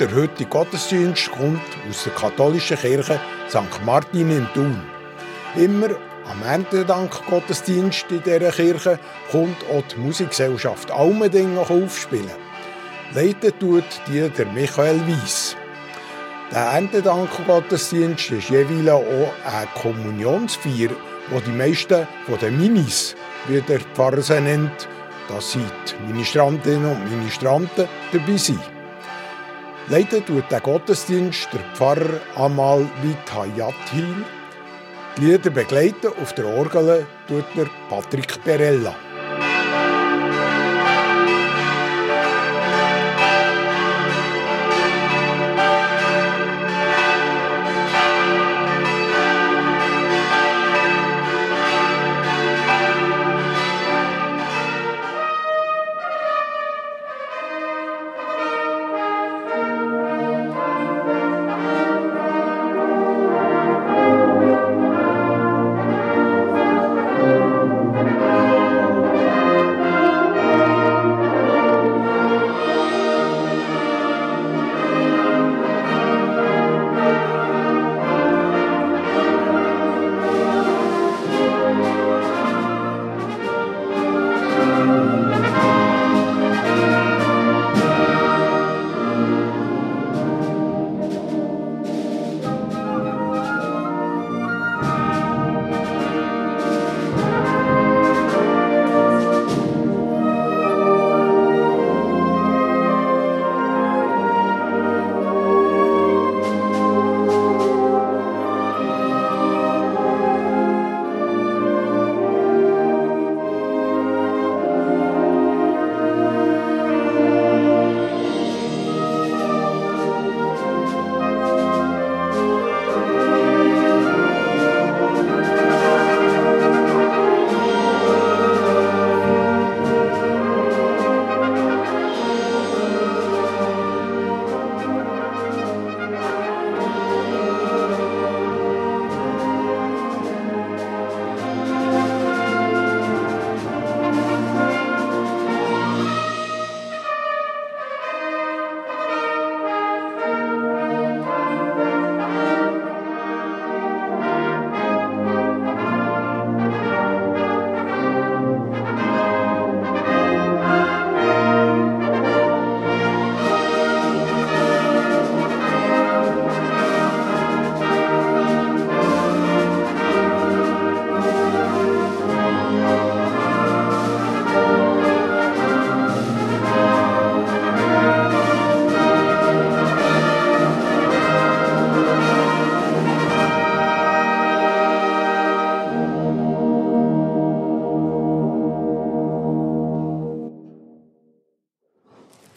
der heutige Gottesdienst kommt aus der katholischen Kirche St. Martin in Thun. Immer am Erntedank-Gottesdienst in dieser Kirche kommt auch die Musikgesellschaft Almendingen aufspielen. Leiten tut die der Michael Weiss. Der Erntedank-Gottesdienst ist jeweils auch eine Kommunionsfeier, wo die meisten von den Minis, wie der Pfarrer sie nennt, das sind Ministrantinnen und Ministranten dabei sind. Leiten tut der Gottesdienst der Pfarrer Amal Vitayathil. Die Lieder begleiten auf der Orgel tut der Patrick Perella.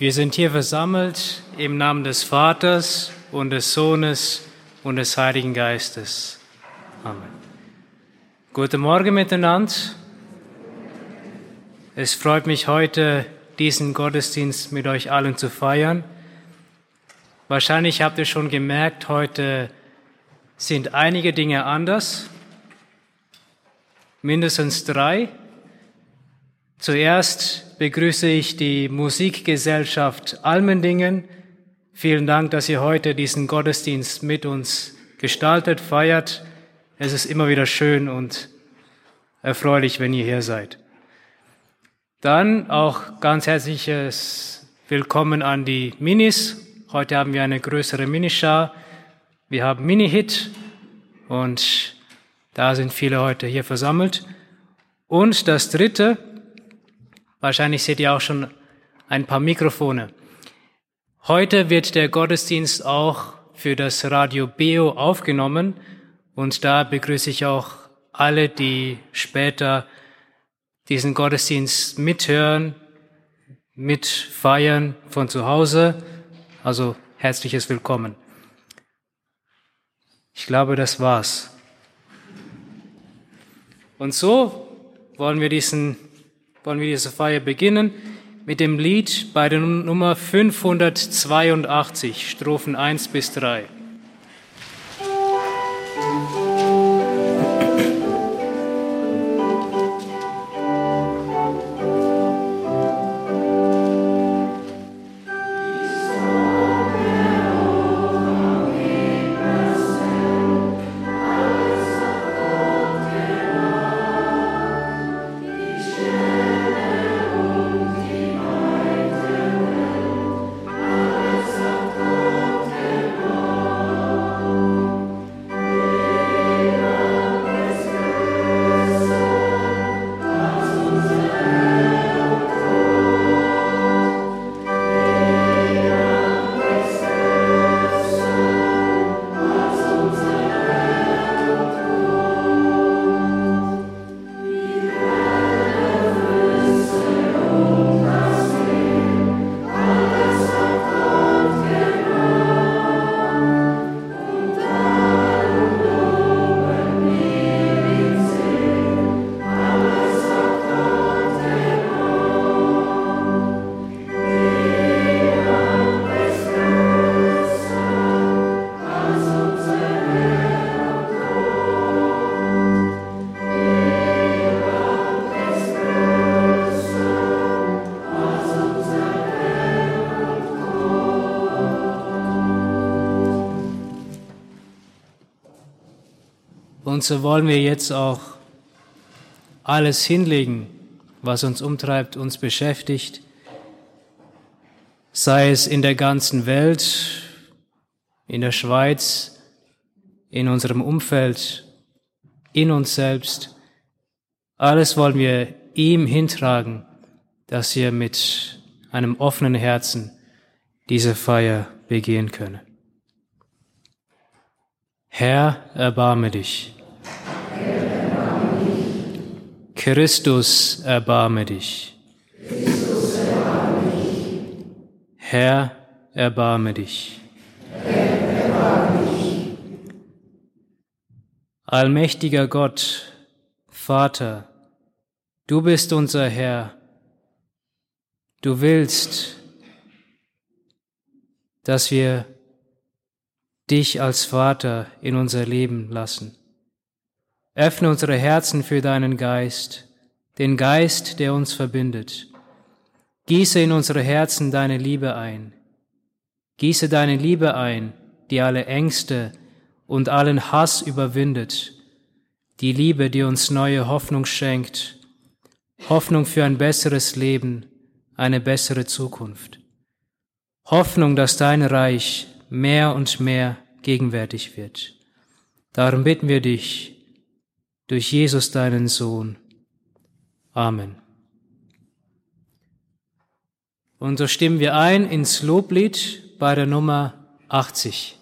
Wir sind hier versammelt im Namen des Vaters und des Sohnes und des Heiligen Geistes. Amen. Guten Morgen miteinander. Es freut mich heute, diesen Gottesdienst mit euch allen zu feiern. Wahrscheinlich habt ihr schon gemerkt, heute sind einige Dinge anders. Mindestens drei. Zuerst begrüße ich die Musikgesellschaft Almendingen. Vielen Dank, dass ihr heute diesen Gottesdienst mit uns gestaltet, feiert. Es ist immer wieder schön und erfreulich, wenn ihr hier seid. Dann auch ganz herzliches Willkommen an die Minis. Heute haben wir eine größere Minischar. Wir haben Mini-Hit und da sind viele heute hier versammelt. Und das dritte, Wahrscheinlich seht ihr auch schon ein paar Mikrofone. Heute wird der Gottesdienst auch für das Radio Beo aufgenommen und da begrüße ich auch alle, die später diesen Gottesdienst mithören, mitfeiern von zu Hause. Also herzliches Willkommen. Ich glaube, das war's. Und so wollen wir diesen wollen wir diese Feier beginnen mit dem Lied bei der Nummer 582, Strophen 1 bis 3. Und so wollen wir jetzt auch alles hinlegen, was uns umtreibt, uns beschäftigt, sei es in der ganzen Welt, in der Schweiz, in unserem Umfeld, in uns selbst. Alles wollen wir ihm hintragen, dass wir mit einem offenen Herzen diese Feier begehen können. Herr, erbarme dich. Christus, erbarme dich. Herr, erbarme dich. Allmächtiger Gott, Vater, du bist unser Herr. Du willst, dass wir dich als Vater in unser Leben lassen. Öffne unsere Herzen für deinen Geist, den Geist, der uns verbindet. Gieße in unsere Herzen deine Liebe ein. Gieße deine Liebe ein, die alle Ängste und allen Hass überwindet. Die Liebe, die uns neue Hoffnung schenkt. Hoffnung für ein besseres Leben, eine bessere Zukunft. Hoffnung, dass dein Reich mehr und mehr gegenwärtig wird. Darum bitten wir dich durch Jesus deinen Sohn. Amen. Und so stimmen wir ein ins Loblied bei der Nummer 80.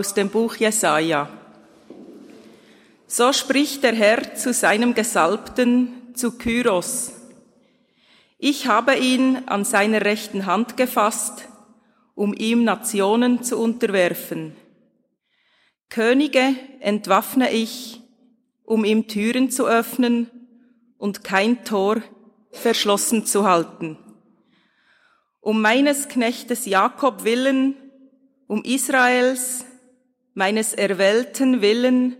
aus dem Buch Jesaja. So spricht der Herr zu seinem Gesalbten, zu Kyros. Ich habe ihn an seiner rechten Hand gefasst, um ihm Nationen zu unterwerfen. Könige entwaffne ich, um ihm Türen zu öffnen und kein Tor verschlossen zu halten. Um meines Knechtes Jakob willen um Israels, meines erwählten Willen,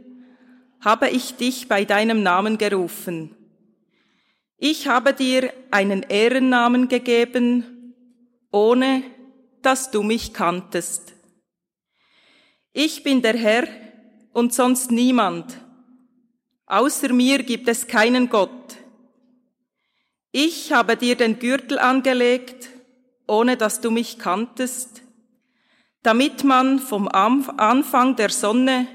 habe ich dich bei deinem Namen gerufen. Ich habe dir einen Ehrennamen gegeben, ohne dass du mich kanntest. Ich bin der Herr und sonst niemand. Außer mir gibt es keinen Gott. Ich habe dir den Gürtel angelegt, ohne dass du mich kanntest damit man vom Anfang der Sonne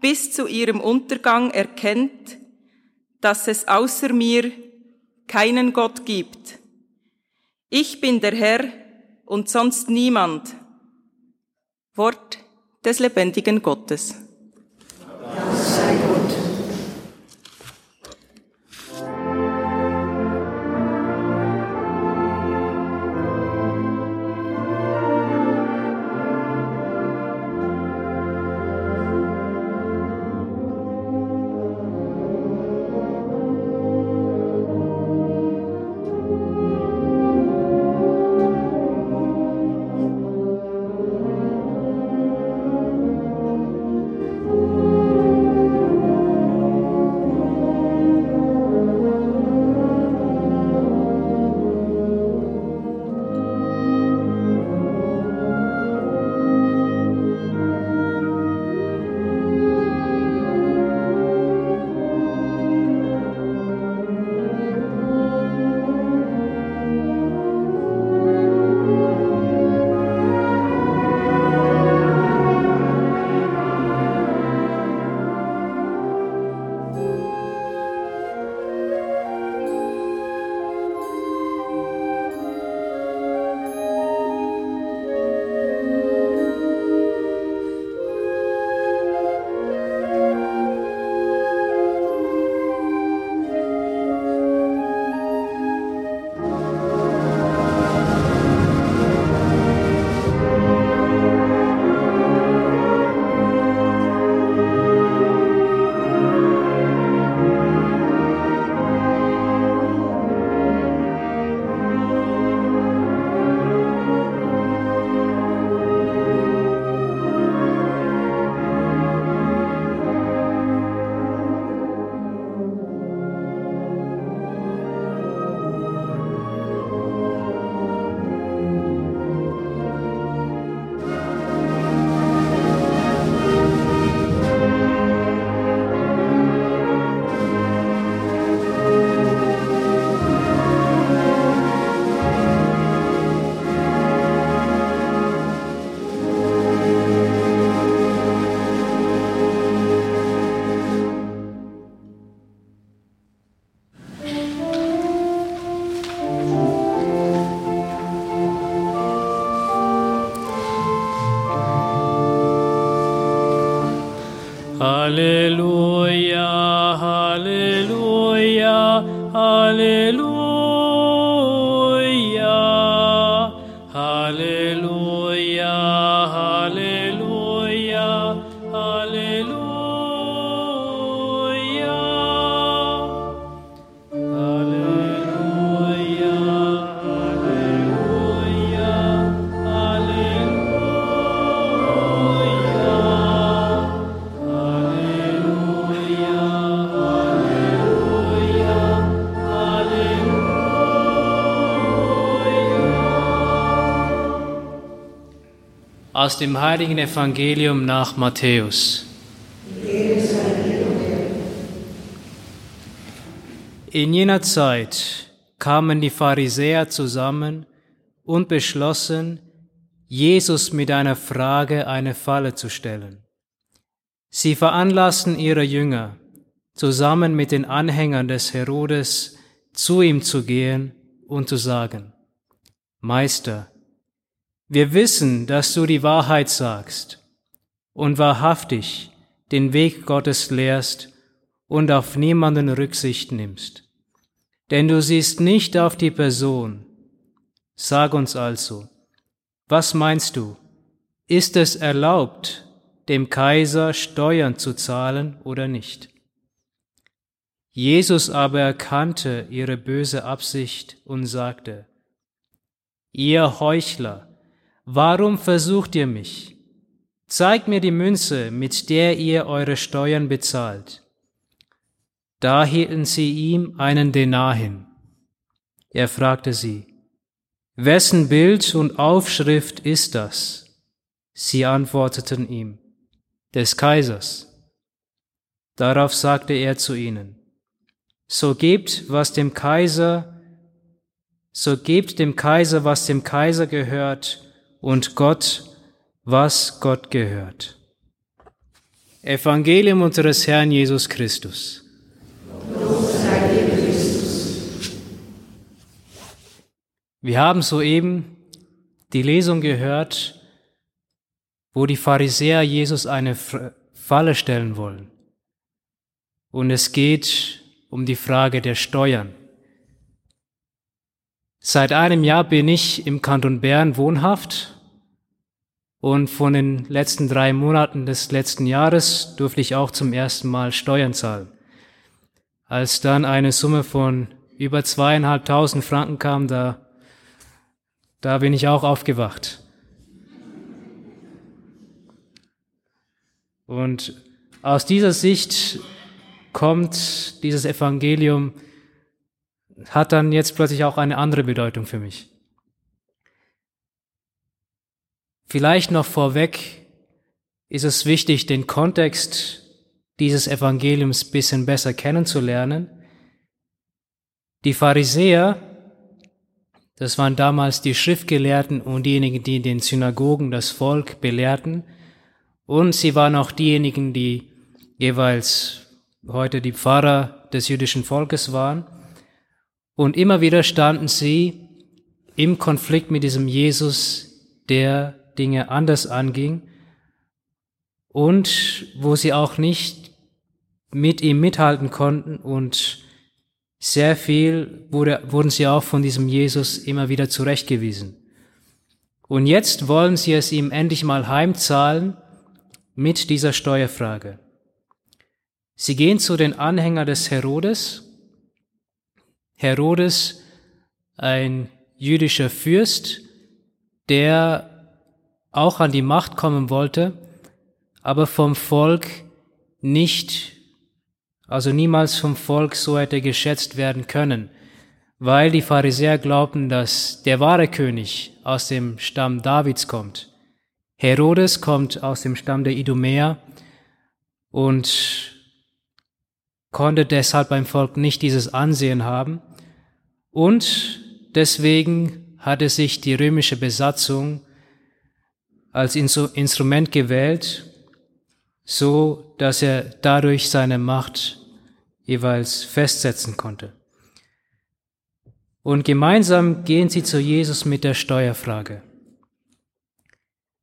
bis zu ihrem Untergang erkennt, dass es außer mir keinen Gott gibt. Ich bin der Herr und sonst niemand. Wort des lebendigen Gottes. Lord. Aus dem heiligen Evangelium nach Matthäus. In jener Zeit kamen die Pharisäer zusammen und beschlossen, Jesus mit einer Frage eine Falle zu stellen. Sie veranlassten ihre Jünger, zusammen mit den Anhängern des Herodes zu ihm zu gehen und zu sagen, Meister, wir wissen, dass du die Wahrheit sagst und wahrhaftig den Weg Gottes lehrst und auf niemanden Rücksicht nimmst. Denn du siehst nicht auf die Person. Sag uns also, was meinst du? Ist es erlaubt, dem Kaiser Steuern zu zahlen oder nicht? Jesus aber erkannte ihre böse Absicht und sagte, Ihr Heuchler, warum versucht ihr mich? Zeigt mir die Münze, mit der ihr eure Steuern bezahlt. Da hielten sie ihm einen Denar hin. Er fragte sie, Wessen Bild und Aufschrift ist das? Sie antworteten ihm, des Kaisers. Darauf sagte er zu ihnen, so gebt, was dem Kaiser, so gebt dem Kaiser, was dem Kaiser gehört, und Gott, was Gott gehört. Evangelium unseres Herrn Jesus Christus. Wir haben soeben die Lesung gehört, wo die Pharisäer Jesus eine Falle stellen wollen. Und es geht um die Frage der Steuern. Seit einem Jahr bin ich im Kanton Bern wohnhaft und von den letzten drei Monaten des letzten Jahres durfte ich auch zum ersten Mal Steuern zahlen. Als dann eine Summe von über zweieinhalbtausend Franken kam, da, da bin ich auch aufgewacht. Und aus dieser Sicht kommt dieses Evangelium, hat dann jetzt plötzlich auch eine andere Bedeutung für mich. Vielleicht noch vorweg ist es wichtig, den Kontext dieses Evangeliums bisschen besser kennenzulernen. Die Pharisäer, das waren damals die Schriftgelehrten und diejenigen, die in den Synagogen das Volk belehrten, und sie waren auch diejenigen, die jeweils heute die Pfarrer des jüdischen Volkes waren. Und immer wieder standen sie im Konflikt mit diesem Jesus, der Dinge anders anging und wo sie auch nicht mit ihm mithalten konnten und sehr viel wurde, wurden sie auch von diesem Jesus immer wieder zurechtgewiesen. Und jetzt wollen sie es ihm endlich mal heimzahlen mit dieser Steuerfrage. Sie gehen zu den Anhängern des Herodes. Herodes, ein jüdischer Fürst, der auch an die Macht kommen wollte, aber vom Volk nicht, also niemals vom Volk so hätte geschätzt werden können, weil die Pharisäer glaubten, dass der wahre König aus dem Stamm Davids kommt. Herodes kommt aus dem Stamm der Idumäer und konnte deshalb beim Volk nicht dieses Ansehen haben und deswegen hatte sich die römische Besatzung als Instrument gewählt, so dass er dadurch seine Macht jeweils festsetzen konnte. Und gemeinsam gehen sie zu Jesus mit der Steuerfrage.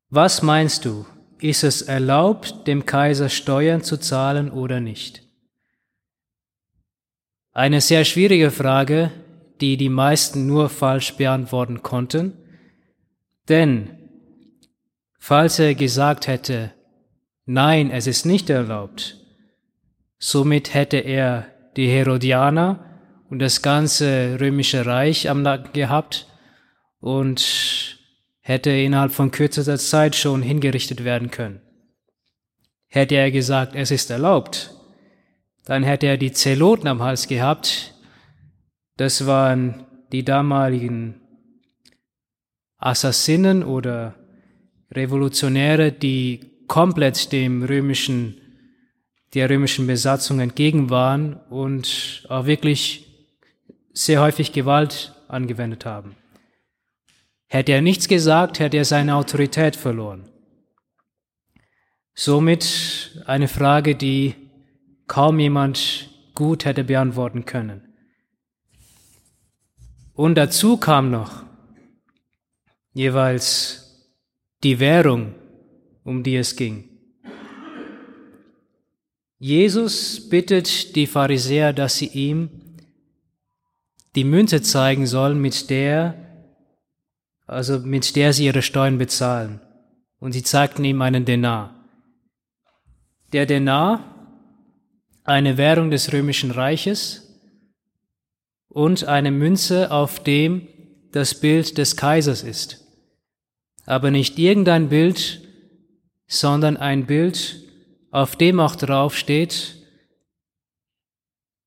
Was meinst du? ist es erlaubt, dem Kaiser Steuern zu zahlen oder nicht? Eine sehr schwierige Frage, die die meisten nur falsch beantworten konnten, denn falls er gesagt hätte, nein, es ist nicht erlaubt, somit hätte er die Herodianer und das ganze römische Reich am Nacken gehabt und hätte innerhalb von kürzester Zeit schon hingerichtet werden können. Hätte er gesagt, es ist erlaubt, dann hätte er die Zeloten am Hals gehabt. Das waren die damaligen Assassinen oder Revolutionäre, die komplett dem römischen, der römischen Besatzung entgegen waren und auch wirklich sehr häufig Gewalt angewendet haben. Hätte er nichts gesagt, hätte er seine Autorität verloren. Somit eine Frage, die kaum jemand gut hätte beantworten können. Und dazu kam noch jeweils die Währung, um die es ging. Jesus bittet die Pharisäer, dass sie ihm die Münze zeigen sollen, mit der, also mit der sie ihre Steuern bezahlen. Und sie zeigten ihm einen Denar. Der Denar, eine Währung des römischen Reiches und eine Münze, auf dem das Bild des Kaisers ist. Aber nicht irgendein Bild, sondern ein Bild, auf dem auch drauf steht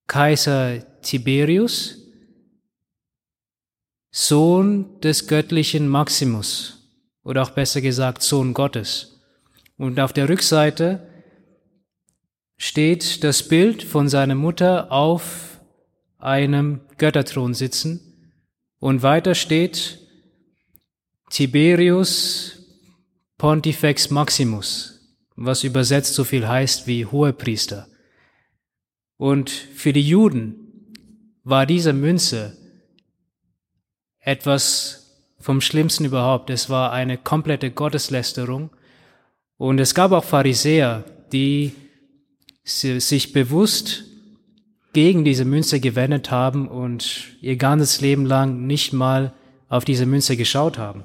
Kaiser Tiberius, Sohn des göttlichen Maximus oder auch besser gesagt Sohn Gottes. Und auf der Rückseite steht das Bild von seiner Mutter auf einem Götterthron sitzen und weiter steht Tiberius Pontifex Maximus, was übersetzt so viel heißt wie Hohepriester. Und für die Juden war diese Münze etwas vom Schlimmsten überhaupt. Es war eine komplette Gotteslästerung. Und es gab auch Pharisäer, die sich bewusst gegen diese Münze gewendet haben und ihr ganzes Leben lang nicht mal auf diese Münze geschaut haben.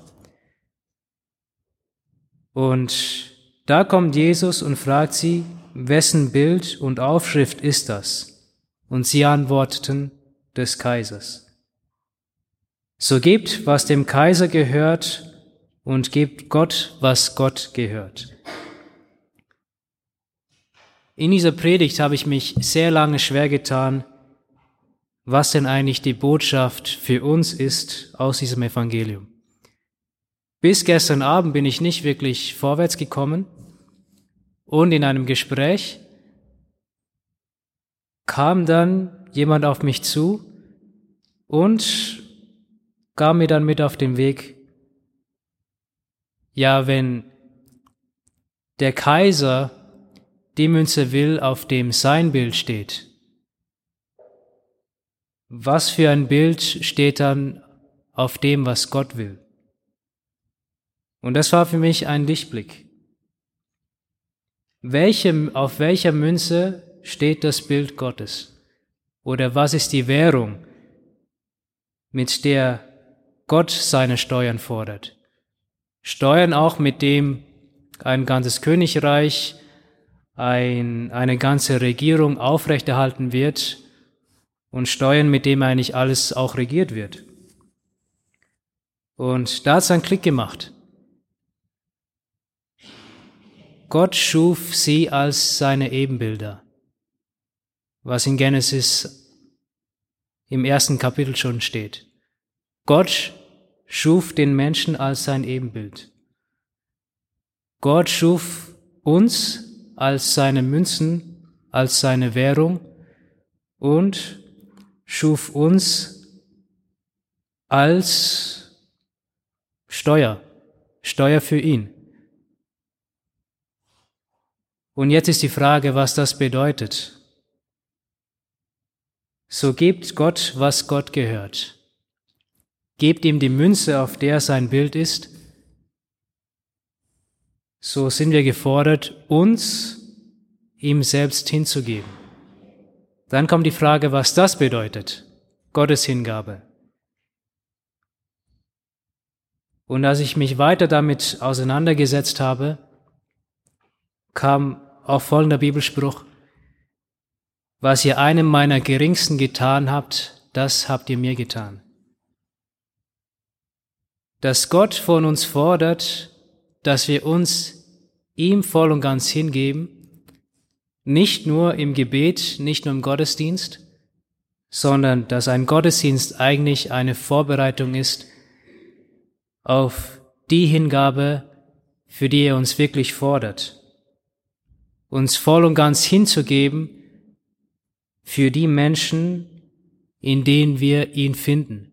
Und da kommt Jesus und fragt sie, wessen Bild und Aufschrift ist das? Und sie antworteten, des Kaisers. So gebt, was dem Kaiser gehört, und gebt Gott, was Gott gehört. In dieser Predigt habe ich mich sehr lange schwer getan, was denn eigentlich die Botschaft für uns ist aus diesem Evangelium. Bis gestern Abend bin ich nicht wirklich vorwärts gekommen und in einem Gespräch kam dann jemand auf mich zu und gab mir dann mit auf den Weg, ja, wenn der Kaiser die Münze will, auf dem sein Bild steht, was für ein Bild steht dann auf dem, was Gott will? Und das war für mich ein Lichtblick. Welche, auf welcher Münze steht das Bild Gottes? Oder was ist die Währung, mit der Gott seine Steuern fordert? Steuern auch, mit dem ein ganzes Königreich, ein, eine ganze Regierung aufrechterhalten wird und Steuern, mit dem eigentlich alles auch regiert wird. Und da hat es einen Klick gemacht. Gott schuf sie als seine Ebenbilder, was in Genesis im ersten Kapitel schon steht. Gott schuf den Menschen als sein Ebenbild. Gott schuf uns als seine Münzen, als seine Währung und schuf uns als Steuer, Steuer für ihn. Und jetzt ist die Frage, was das bedeutet. So gebt Gott, was Gott gehört. Gebt ihm die Münze, auf der sein Bild ist. So sind wir gefordert, uns ihm selbst hinzugeben. Dann kommt die Frage, was das bedeutet. Gottes Hingabe. Und als ich mich weiter damit auseinandergesetzt habe, kam auch folgender Bibelspruch, was ihr einem meiner Geringsten getan habt, das habt ihr mir getan. Dass Gott von uns fordert, dass wir uns ihm voll und ganz hingeben, nicht nur im Gebet, nicht nur im Gottesdienst, sondern dass ein Gottesdienst eigentlich eine Vorbereitung ist auf die Hingabe, für die er uns wirklich fordert. Uns voll und ganz hinzugeben für die Menschen, in denen wir ihn finden.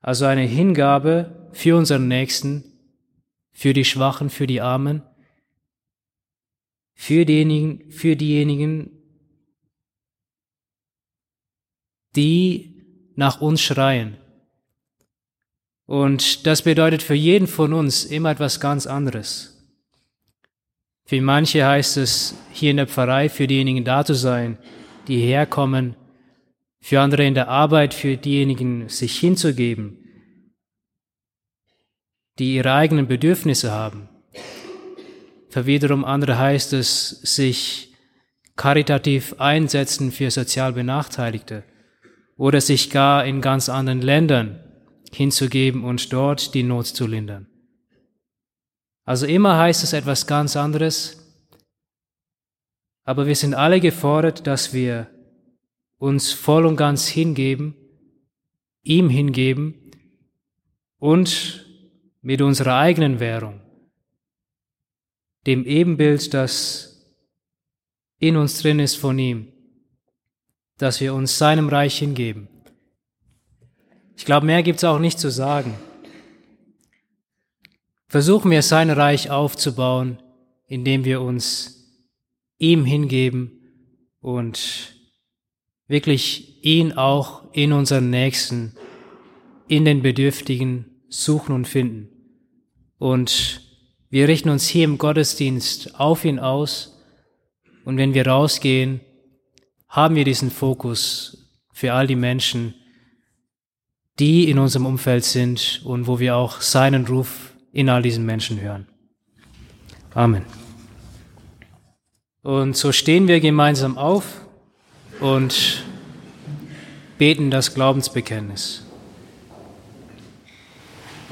Also eine Hingabe für unseren Nächsten, für die Schwachen, für die Armen, für diejenigen, für diejenigen, die nach uns schreien. Und das bedeutet für jeden von uns immer etwas ganz anderes. Für manche heißt es, hier in der Pfarrei für diejenigen da zu sein, die herkommen, für andere in der Arbeit, für diejenigen sich hinzugeben, die ihre eigenen Bedürfnisse haben. Für wiederum andere heißt es, sich karitativ einsetzen für sozial Benachteiligte oder sich gar in ganz anderen Ländern hinzugeben und dort die Not zu lindern. Also immer heißt es etwas ganz anderes, aber wir sind alle gefordert, dass wir uns voll und ganz hingeben, ihm hingeben und mit unserer eigenen Währung, dem Ebenbild, das in uns drin ist von ihm, dass wir uns seinem Reich hingeben. Ich glaube, mehr gibt es auch nicht zu sagen. Versuchen wir sein Reich aufzubauen, indem wir uns ihm hingeben und wirklich ihn auch in unseren Nächsten, in den Bedürftigen suchen und finden. Und wir richten uns hier im Gottesdienst auf ihn aus. Und wenn wir rausgehen, haben wir diesen Fokus für all die Menschen, die in unserem Umfeld sind und wo wir auch seinen Ruf in all diesen Menschen hören. Amen. Und so stehen wir gemeinsam auf und beten das Glaubensbekenntnis.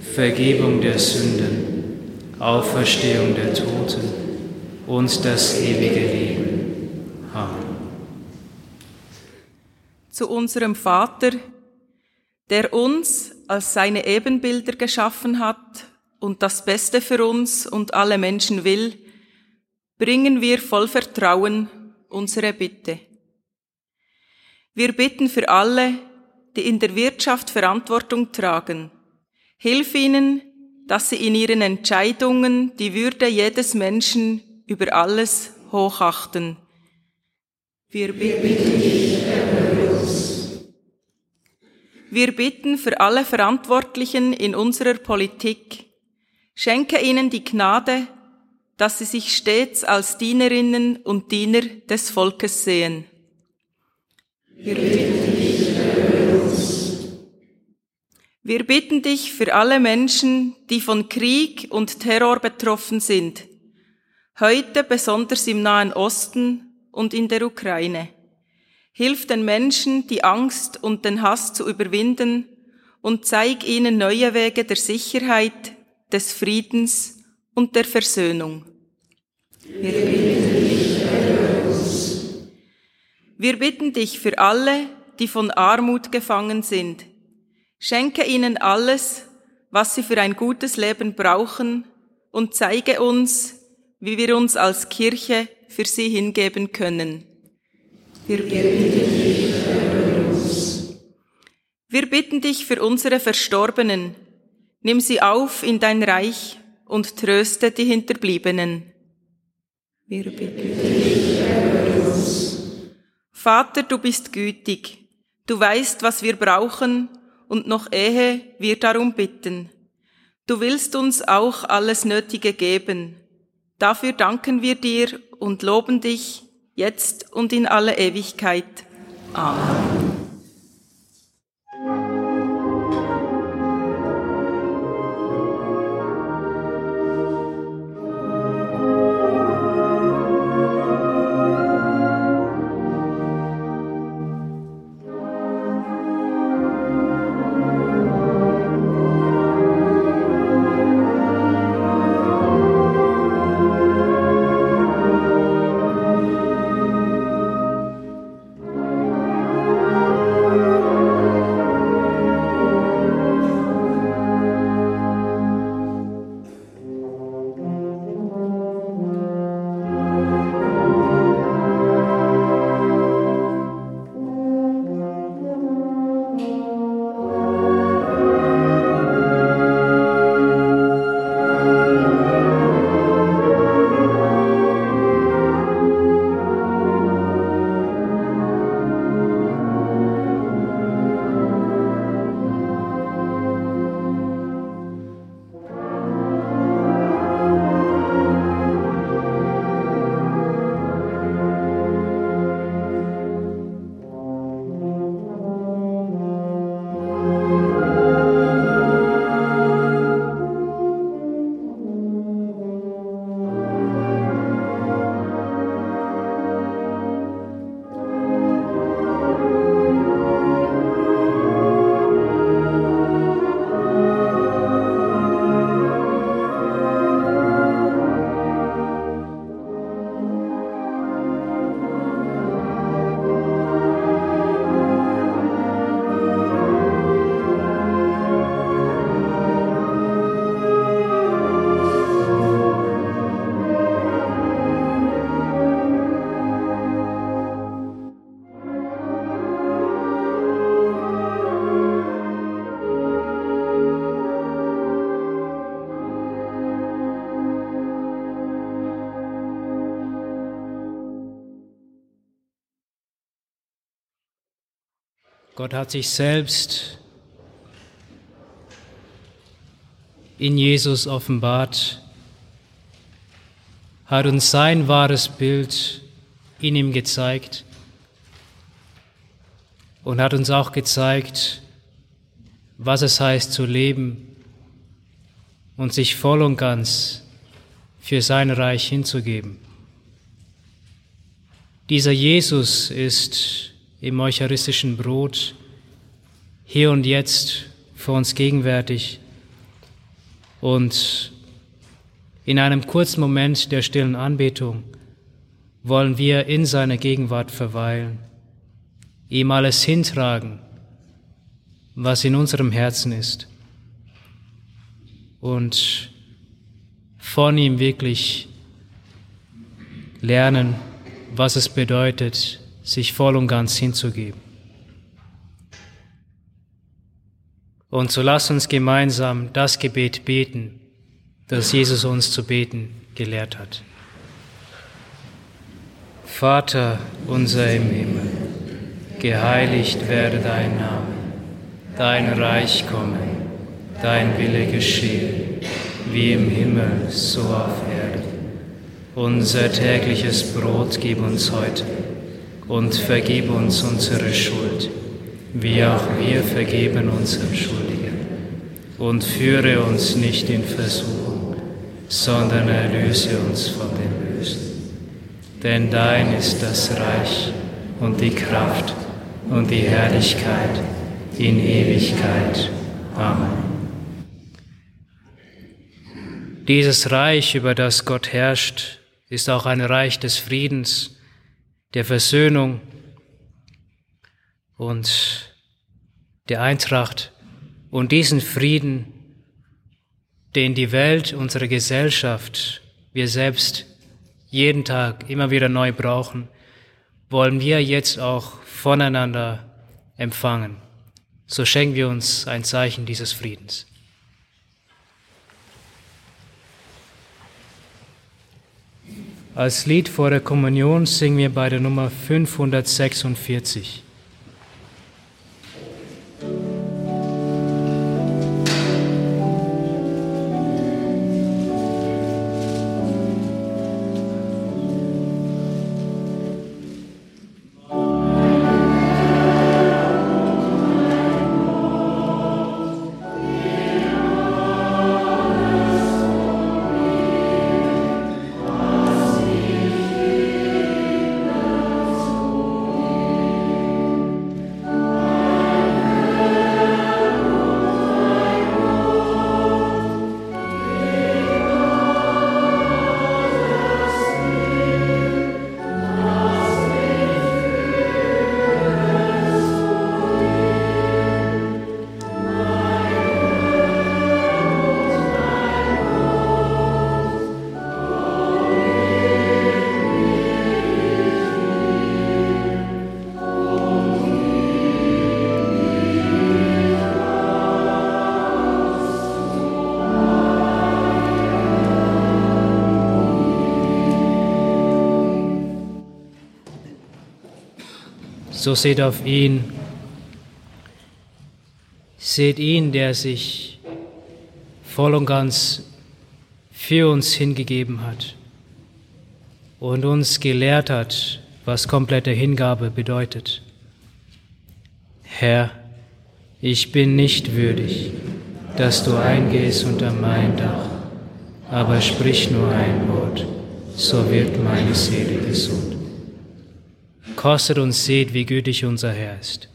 Vergebung der Sünden, Auferstehung der Toten und das ewige Leben. Amen. Zu unserem Vater, der uns als seine Ebenbilder geschaffen hat und das Beste für uns und alle Menschen will, bringen wir voll Vertrauen unsere Bitte. Wir bitten für alle, die in der Wirtschaft Verantwortung tragen. Hilf ihnen, dass sie in ihren Entscheidungen die Würde jedes Menschen über alles hochachten. Wir bitten dich, Wir bitten für alle Verantwortlichen in unserer Politik. Schenke ihnen die Gnade, dass sie sich stets als Dienerinnen und Diener des Volkes sehen. Wir bitten dich, uns. Wir bitten dich für alle Menschen, die von Krieg und Terror betroffen sind. heute besonders im Nahen Osten und in der Ukraine. Hilf den Menschen, die Angst und den Hass zu überwinden und zeig ihnen neue Wege der Sicherheit, des Friedens und der Versöhnung. Wir bitten dich, Wir bitten dich für alle, die von Armut gefangen sind. Schenke ihnen alles, was sie für ein gutes Leben brauchen und zeige uns, wie wir uns als Kirche für sie hingeben können. Wir bitten dich für uns. Wir bitten dich für unsere Verstorbenen. Nimm sie auf in dein Reich und tröste die Hinterbliebenen. Wir bitten dich für uns. Vater, du bist gütig. Du weißt, was wir brauchen und noch ehe wir darum bitten. Du willst uns auch alles Nötige geben. Dafür danken wir dir und loben dich jetzt und in alle Ewigkeit. Amen. Gott hat sich selbst in Jesus offenbart, hat uns sein wahres Bild in ihm gezeigt und hat uns auch gezeigt, was es heißt zu leben und sich voll und ganz für sein Reich hinzugeben. Dieser Jesus ist im eucharistischen Brot hier und jetzt für uns gegenwärtig und in einem kurzen Moment der stillen Anbetung wollen wir in seiner Gegenwart verweilen, ihm alles hintragen, was in unserem Herzen ist und von ihm wirklich lernen, was es bedeutet, sich voll und ganz hinzugeben. Und so lass uns gemeinsam das Gebet beten, das Jesus uns zu beten gelehrt hat. Vater unser im Himmel, geheiligt werde dein Name, dein Reich komme, dein Wille geschehe, wie im Himmel, so auf Erden. Unser tägliches Brot gib uns heute und vergib uns unsere Schuld, wie auch wir vergeben unseren Schuldigen. Und führe uns nicht in Versuchung, sondern erlöse uns von dem Bösen. denn dein ist das Reich und die Kraft und die Herrlichkeit in Ewigkeit. Amen. Dieses Reich, über das Gott herrscht, ist auch ein Reich des Friedens, der Versöhnung und der Eintracht. Und diesen Frieden, den die Welt, unsere Gesellschaft, wir selbst jeden Tag immer wieder neu brauchen, wollen wir jetzt auch voneinander empfangen. So schenken wir uns ein Zeichen dieses Friedens. Als Lied vor der Kommunion singen wir bei der Nummer 546. So seht auf ihn. Seht ihn, der sich voll und ganz für uns hingegeben hat und uns gelehrt hat, was komplette Hingabe bedeutet. Herr, ich bin nicht würdig, dass du eingehst unter mein Dach, aber sprich nur ein Wort, so wird meine Seele gesund. Kostet und seht, wie gütig unser Herr ist.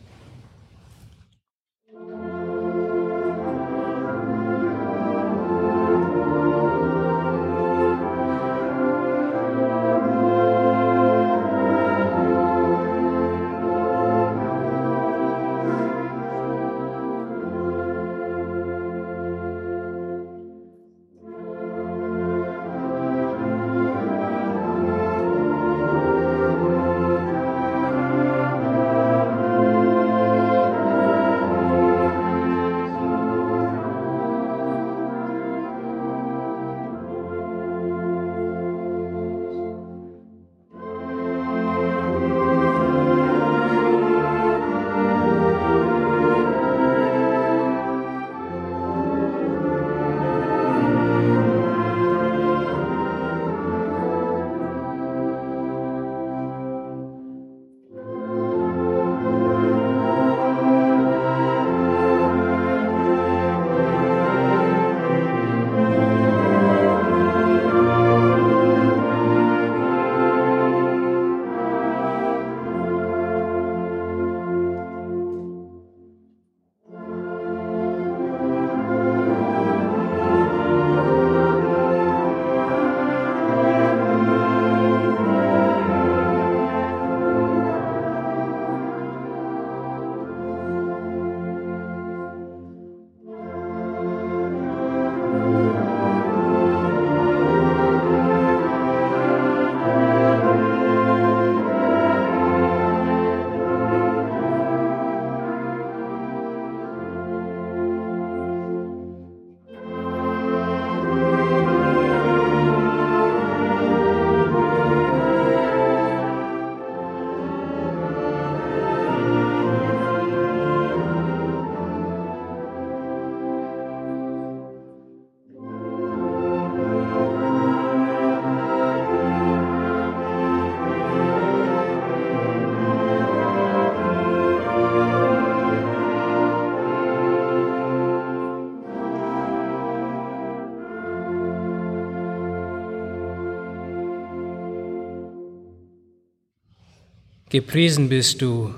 Gepriesen bist du,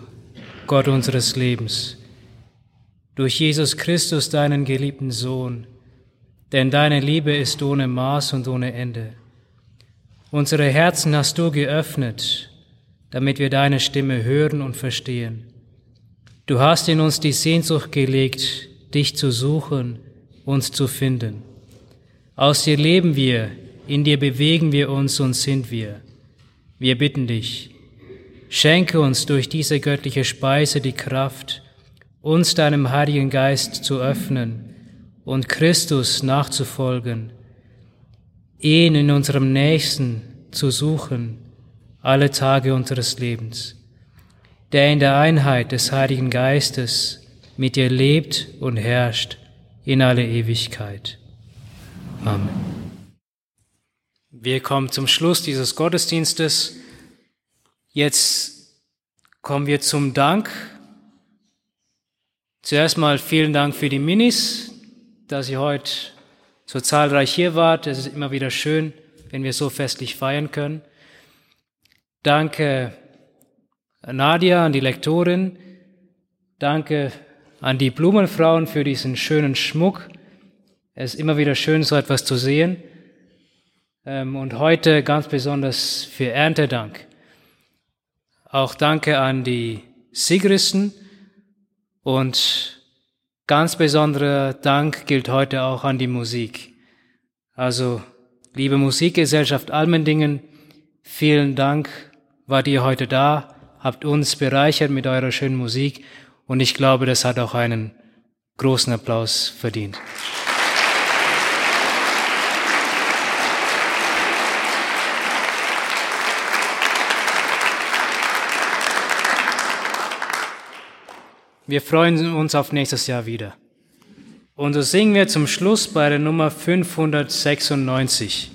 Gott unseres Lebens, durch Jesus Christus, deinen geliebten Sohn, denn deine Liebe ist ohne Maß und ohne Ende. Unsere Herzen hast du geöffnet, damit wir deine Stimme hören und verstehen. Du hast in uns die Sehnsucht gelegt, dich zu suchen, uns zu finden. Aus dir leben wir, in dir bewegen wir uns und sind wir. Wir bitten dich, schenke uns durch diese göttliche Speise die Kraft, uns deinem Heiligen Geist zu öffnen und Christus nachzufolgen, ihn in unserem Nächsten zu suchen, alle Tage unseres Lebens, der in der Einheit des Heiligen Geistes mit dir lebt und herrscht in alle Ewigkeit. Amen. Wir kommen zum Schluss dieses Gottesdienstes. Jetzt kommen wir zum Dank. Zuerst mal vielen Dank für die Minis, dass ihr heute so zahlreich hier wart. Es ist immer wieder schön, wenn wir so festlich feiern können. Danke Nadia, an die Lektorin. Danke an die Blumenfrauen für diesen schönen Schmuck. Es ist immer wieder schön, so etwas zu sehen. Ähm, und heute ganz besonders für Erntedank. Auch danke an die Sigristen und ganz besonderer Dank gilt heute auch an die Musik. Also, liebe Musikgesellschaft Almendingen, vielen Dank, wart ihr heute da, habt uns bereichert mit eurer schönen Musik und ich glaube, das hat auch einen großen Applaus verdient. Wir freuen uns auf nächstes Jahr wieder. Und so singen wir zum Schluss bei der Nummer 596.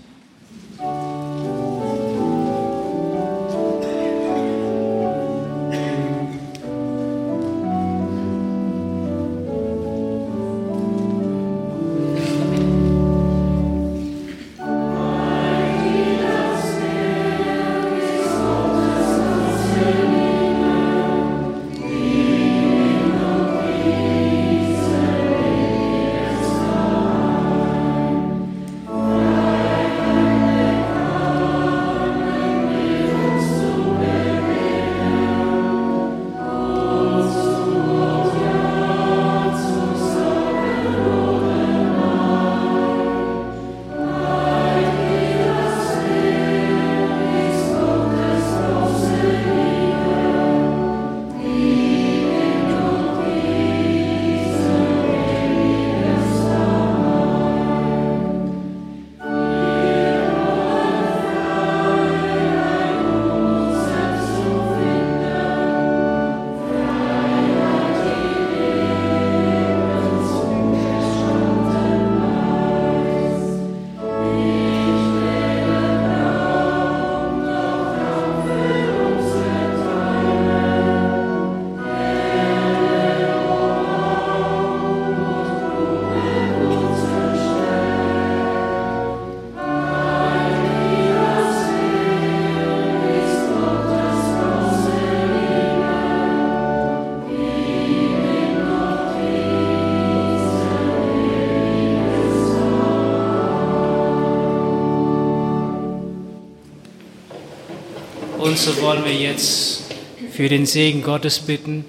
Und so wollen wir jetzt für den Segen Gottes bitten,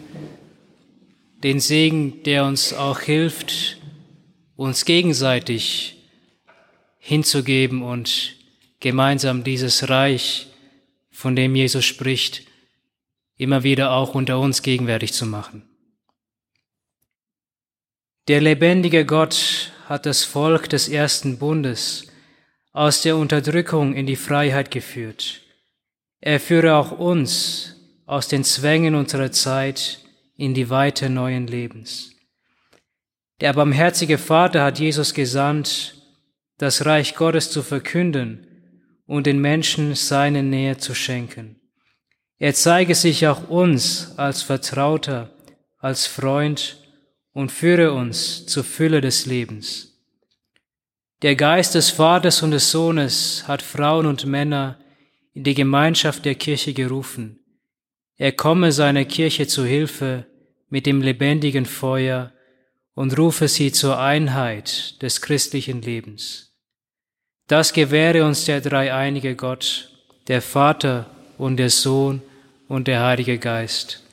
den Segen, der uns auch hilft, uns gegenseitig hinzugeben und gemeinsam dieses Reich, von dem Jesus spricht, immer wieder auch unter uns gegenwärtig zu machen. Der lebendige Gott hat das Volk des ersten Bundes aus der Unterdrückung in die Freiheit geführt. Er führe auch uns aus den Zwängen unserer Zeit in die Weite neuen Lebens. Der barmherzige Vater hat Jesus gesandt, das Reich Gottes zu verkünden und den Menschen seine Nähe zu schenken. Er zeige sich auch uns als Vertrauter, als Freund und führe uns zur Fülle des Lebens. Der Geist des Vaters und des Sohnes hat Frauen und Männer in die Gemeinschaft der Kirche gerufen. Er komme seiner Kirche zu Hilfe mit dem lebendigen Feuer und rufe sie zur Einheit des christlichen Lebens. Das gewähre uns der dreieinige Gott, der Vater und der Sohn und der Heilige Geist.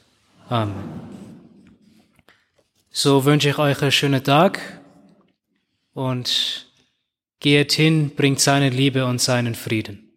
Amen. So wünsche ich euch einen schönen Tag und geht hin, bringt seine Liebe und seinen Frieden.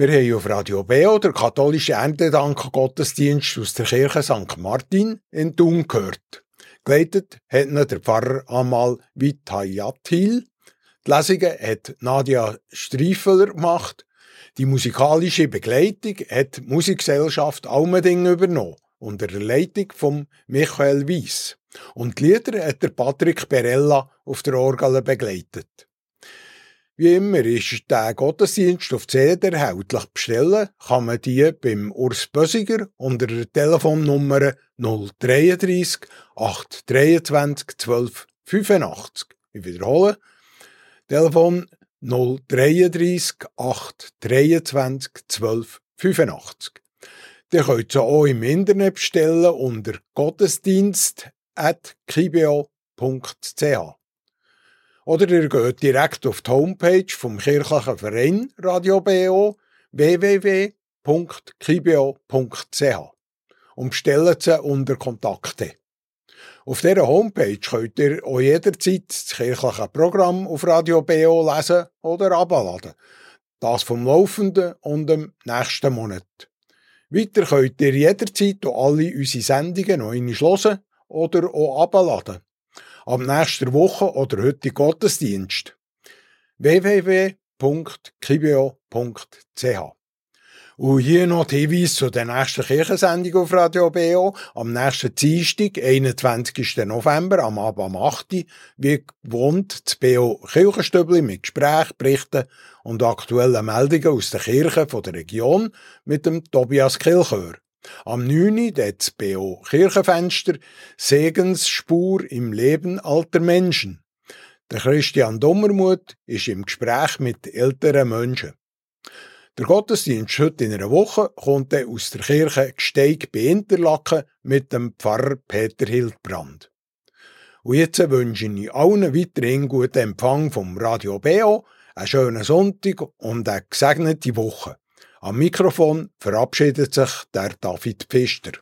Wir haben auf Radio Beo der katholische Erntedank-Gottesdienst aus der Kirche St. Martin in Thun gehört. Geleitet hat ihn der Pfarrer Amal Vitayatil. Die Lesungen hat Nadia Streifeler gemacht. Die musikalische Begleitung hat die Musikgesellschaft Almending übernommen, unter der Leitung von Michael Weiss. Und die Lieder hat der Patrick Perella auf der Orgel begleitet. Wie immer ist der Gottesdienst auf CD erhältlich. Bestellen kann man die beim Urs Bösiger unter der Telefonnummer 033 823 12 85. Ich wiederhole. Telefon 033 823 12 85. Ihr könnt sie auch im Internet bestellen unter gottesdienst.kibio.ch. Oder ihr geht direkt auf die Homepage vom kirchlichen Verein Radio BO www.kibio.ch und bestellt sie unter Kontakte. Auf dieser Homepage könnt ihr auch jederzeit das kirchliche Programm auf Radio BO lesen oder abladen. Das vom laufenden und dem nächsten Monat. Weiter könnt ihr jederzeit alle unsere Sendungen noch einmal hören oder auch abladen. Am nächsten Woche oder heute Gottesdienst. www.kibio.ch und hier noch die Hinweis zu der nächsten Kirchensendung auf Radio BO. Am nächsten Dienstag, 21. November, am Abend am 8. wie gewohnt, das BO Kirchenstübli mit Gesprächen, Berichten und aktuellen Meldungen aus der Kirche von der Region mit dem Tobias Kilchör. Am 9. das BO Kirchenfenster Segensspur im Leben alter Menschen. Der Christian Dummermuth ist im Gespräch mit älteren Menschen. Der Gottesdienst heute in einer Woche kommt aus der Kirche Gsteig bei Interlaken mit dem Pfarrer Peter Hildbrand. Und jetzt wünsche ich allen weiterhin guten Empfang vom Radio BO, einen schönen Sonntag und eine gesegnete Woche. Am Mikrofon verabschiedet sich der David Pfister.